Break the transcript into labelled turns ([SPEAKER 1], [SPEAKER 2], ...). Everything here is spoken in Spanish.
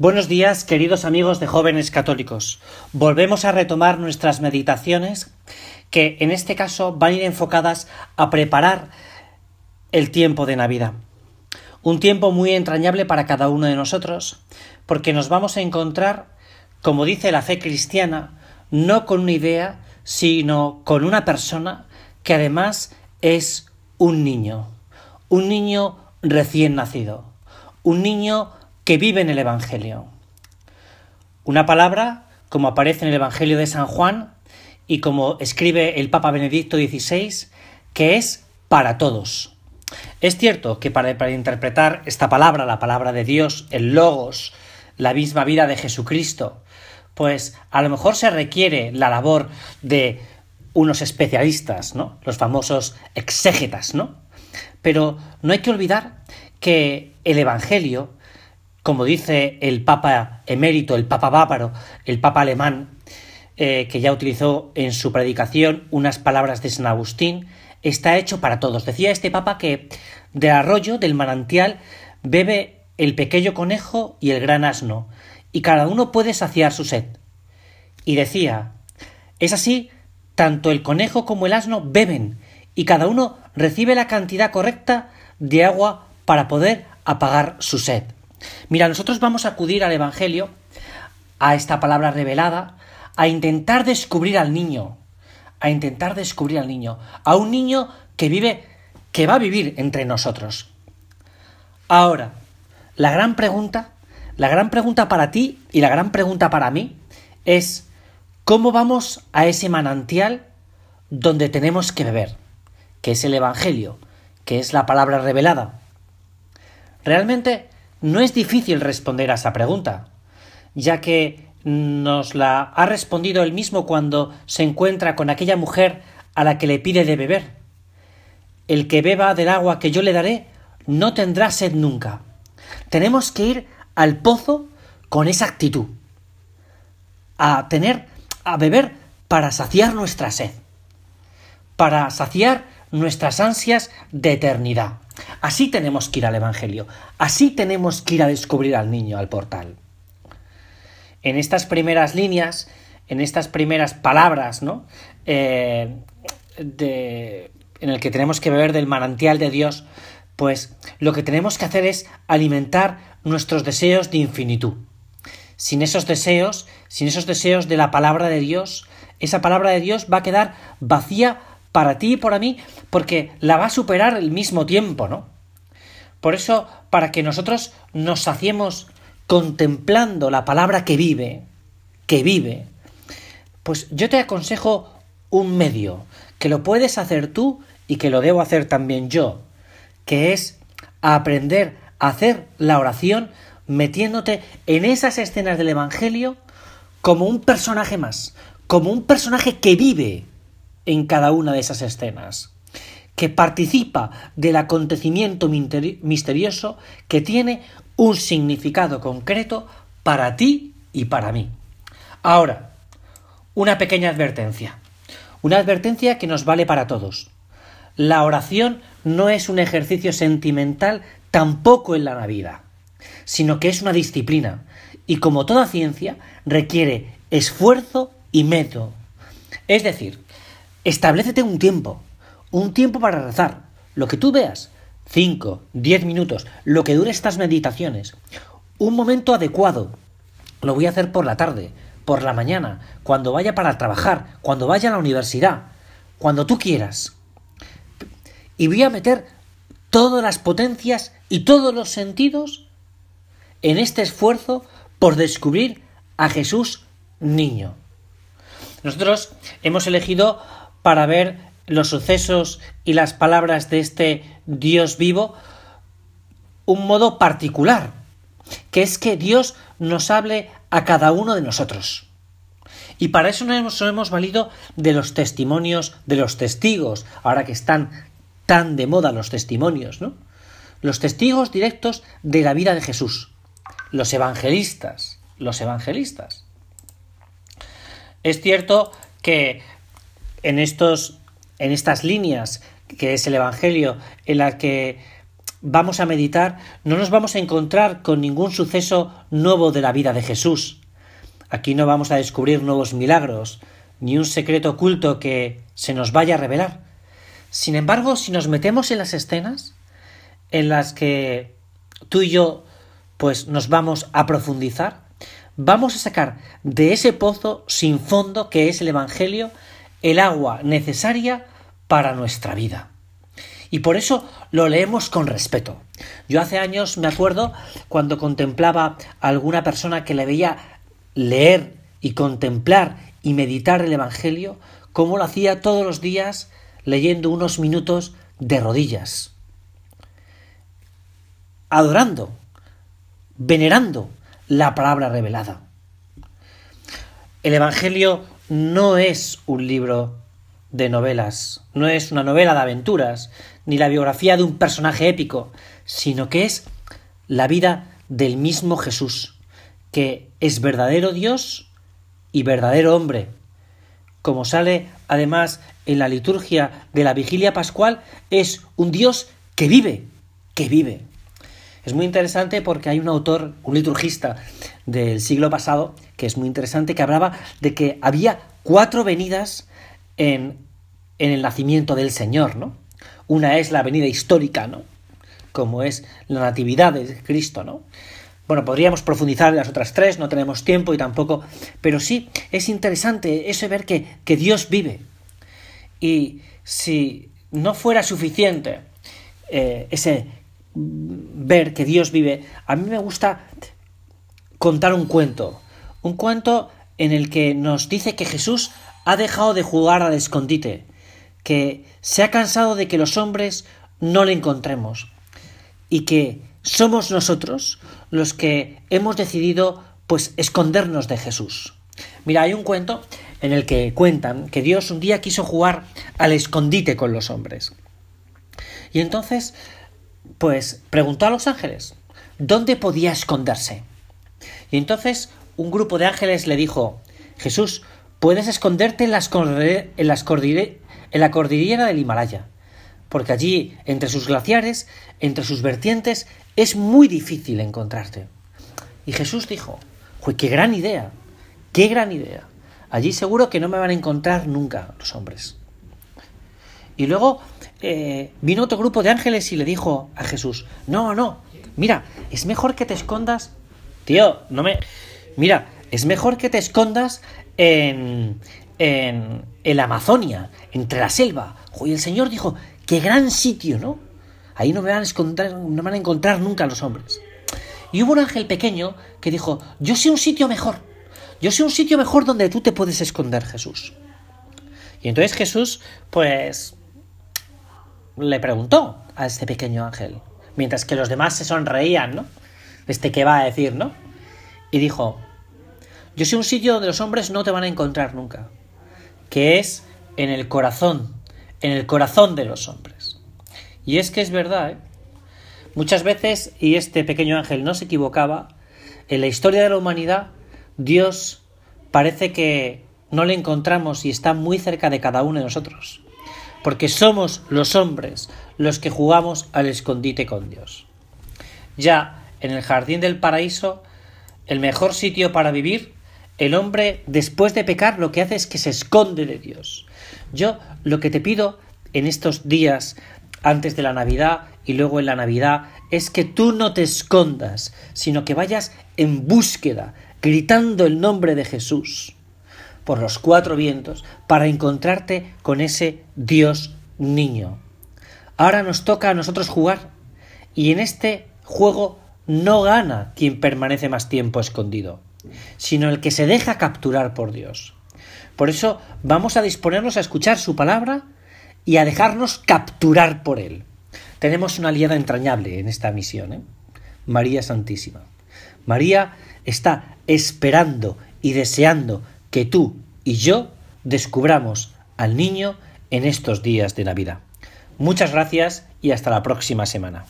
[SPEAKER 1] Buenos días, queridos amigos de jóvenes católicos. Volvemos a retomar nuestras meditaciones que en este caso van a ir enfocadas a preparar el tiempo de Navidad. Un tiempo muy entrañable para cada uno de nosotros, porque nos vamos a encontrar, como dice la fe cristiana, no con una idea, sino con una persona que además es un niño, un niño recién nacido, un niño que vive en el Evangelio. Una palabra, como aparece en el Evangelio de San Juan y como escribe el Papa Benedicto XVI, que es para todos. Es cierto que para, para interpretar esta palabra, la palabra de Dios, el logos, la misma vida de Jesucristo, pues a lo mejor se requiere la labor de unos especialistas, ¿no? Los famosos exégetas, ¿no? Pero no hay que olvidar que el Evangelio como dice el Papa emérito, el Papa bávaro, el Papa alemán, eh, que ya utilizó en su predicación unas palabras de San Agustín, está hecho para todos. Decía este Papa que del arroyo, del manantial, bebe el pequeño conejo y el gran asno, y cada uno puede saciar su sed. Y decía, es así, tanto el conejo como el asno beben, y cada uno recibe la cantidad correcta de agua para poder apagar su sed. Mira, nosotros vamos a acudir al Evangelio, a esta palabra revelada, a intentar descubrir al niño, a intentar descubrir al niño, a un niño que vive, que va a vivir entre nosotros. Ahora, la gran pregunta, la gran pregunta para ti y la gran pregunta para mí es, ¿cómo vamos a ese manantial donde tenemos que beber? Que es el Evangelio, que es la palabra revelada. Realmente no es difícil responder a esa pregunta, ya que nos la ha respondido él mismo cuando se encuentra con aquella mujer a la que le pide de beber. El que beba del agua que yo le daré no tendrá sed nunca. Tenemos que ir al pozo con esa actitud, a tener, a beber para saciar nuestra sed, para saciar nuestras ansias de eternidad. Así tenemos que ir al Evangelio, así tenemos que ir a descubrir al niño, al portal. En estas primeras líneas, en estas primeras palabras, ¿no? Eh, de, en el que tenemos que beber del manantial de Dios, pues lo que tenemos que hacer es alimentar nuestros deseos de infinitud. Sin esos deseos, sin esos deseos de la palabra de Dios, esa palabra de Dios va a quedar vacía para ti y para mí, porque la va a superar el mismo tiempo, ¿no? Por eso, para que nosotros nos saciemos contemplando la palabra que vive, que vive, pues yo te aconsejo un medio, que lo puedes hacer tú y que lo debo hacer también yo, que es aprender a hacer la oración metiéndote en esas escenas del Evangelio como un personaje más, como un personaje que vive en cada una de esas escenas, que participa del acontecimiento misterioso que tiene un significado concreto para ti y para mí. Ahora, una pequeña advertencia. Una advertencia que nos vale para todos. La oración no es un ejercicio sentimental tampoco en la Navidad, sino que es una disciplina y como toda ciencia requiere esfuerzo y método. Es decir, Establecete un tiempo, un tiempo para rezar, lo que tú veas, 5, 10 minutos, lo que dure estas meditaciones, un momento adecuado. Lo voy a hacer por la tarde, por la mañana, cuando vaya para trabajar, cuando vaya a la universidad, cuando tú quieras. Y voy a meter todas las potencias y todos los sentidos en este esfuerzo por descubrir a Jesús niño. Nosotros hemos elegido para ver los sucesos y las palabras de este Dios vivo un modo particular, que es que Dios nos hable a cada uno de nosotros. Y para eso nos hemos, valido de los testimonios de los testigos, ahora que están tan de moda los testimonios, ¿no? Los testigos directos de la vida de Jesús, los evangelistas, los evangelistas. Es cierto que en, estos, en estas líneas que es el Evangelio, en la que vamos a meditar, no nos vamos a encontrar con ningún suceso nuevo de la vida de Jesús. Aquí no vamos a descubrir nuevos milagros, ni un secreto oculto que se nos vaya a revelar. Sin embargo, si nos metemos en las escenas en las que tú y yo pues nos vamos a profundizar, vamos a sacar de ese pozo sin fondo que es el Evangelio el agua necesaria para nuestra vida. Y por eso lo leemos con respeto. Yo hace años me acuerdo cuando contemplaba a alguna persona que le veía leer y contemplar y meditar el Evangelio, como lo hacía todos los días leyendo unos minutos de rodillas, adorando, venerando la palabra revelada. El Evangelio no es un libro de novelas, no es una novela de aventuras, ni la biografía de un personaje épico, sino que es la vida del mismo Jesús, que es verdadero Dios y verdadero hombre. Como sale además en la liturgia de la vigilia pascual, es un Dios que vive, que vive. Es muy interesante porque hay un autor, un liturgista del siglo pasado, que es muy interesante, que hablaba de que había cuatro venidas en, en el nacimiento del Señor, ¿no? Una es la venida histórica, ¿no? Como es la natividad de Cristo, ¿no? Bueno, podríamos profundizar en las otras tres, no tenemos tiempo y tampoco, pero sí es interesante eso de ver que, que Dios vive. Y si no fuera suficiente eh, ese ver que Dios vive, a mí me gusta contar un cuento, un cuento en el que nos dice que Jesús ha dejado de jugar al escondite, que se ha cansado de que los hombres no le encontremos y que somos nosotros los que hemos decidido pues escondernos de Jesús. Mira, hay un cuento en el que cuentan que Dios un día quiso jugar al escondite con los hombres. Y entonces, pues preguntó a los ángeles, ¿dónde podía esconderse? Y entonces un grupo de ángeles le dijo, Jesús, puedes esconderte en, las la cordillera del Himalaya, porque allí, entre sus glaciares, entre sus vertientes, es muy difícil encontrarte. Y Jesús dijo, qué gran idea, qué gran idea. Allí seguro que no me van a encontrar nunca los hombres. Y luego eh, vino otro grupo de ángeles y le dijo a Jesús, no, no, mira, es mejor que te escondas. Tío, no me... Mira, es mejor que te escondas en, en, la Amazonia, entre la selva. Y el Señor dijo, qué gran sitio, ¿no? Ahí no van a encontrar, no van a encontrar nunca los hombres. Y hubo un ángel pequeño que dijo, yo sé un sitio mejor. Yo sé un sitio mejor donde tú te puedes esconder, Jesús. Y entonces Jesús, pues, le preguntó a este pequeño ángel, mientras que los demás se sonreían, ¿no? Este que va a decir, ¿no? Y dijo, yo sé un sitio donde los hombres no te van a encontrar nunca, que es en el corazón, en el corazón de los hombres. Y es que es verdad, ¿eh? Muchas veces, y este pequeño ángel no se equivocaba, en la historia de la humanidad, Dios parece que no le encontramos y está muy cerca de cada uno de nosotros, porque somos los hombres los que jugamos al escondite con Dios. Ya en el jardín del paraíso, el mejor sitio para vivir el hombre, después de pecar, lo que hace es que se esconde de Dios. Yo lo que te pido en estos días, antes de la Navidad y luego en la Navidad, es que tú no te escondas, sino que vayas en búsqueda, gritando el nombre de Jesús por los cuatro vientos, para encontrarte con ese Dios niño. Ahora nos toca a nosotros jugar, y en este juego no gana quien permanece más tiempo escondido sino el que se deja capturar por Dios. Por eso vamos a disponernos a escuchar su palabra y a dejarnos capturar por Él. Tenemos una aliada entrañable en esta misión, ¿eh? María Santísima. María está esperando y deseando que tú y yo descubramos al niño en estos días de Navidad. Muchas gracias y hasta la próxima semana.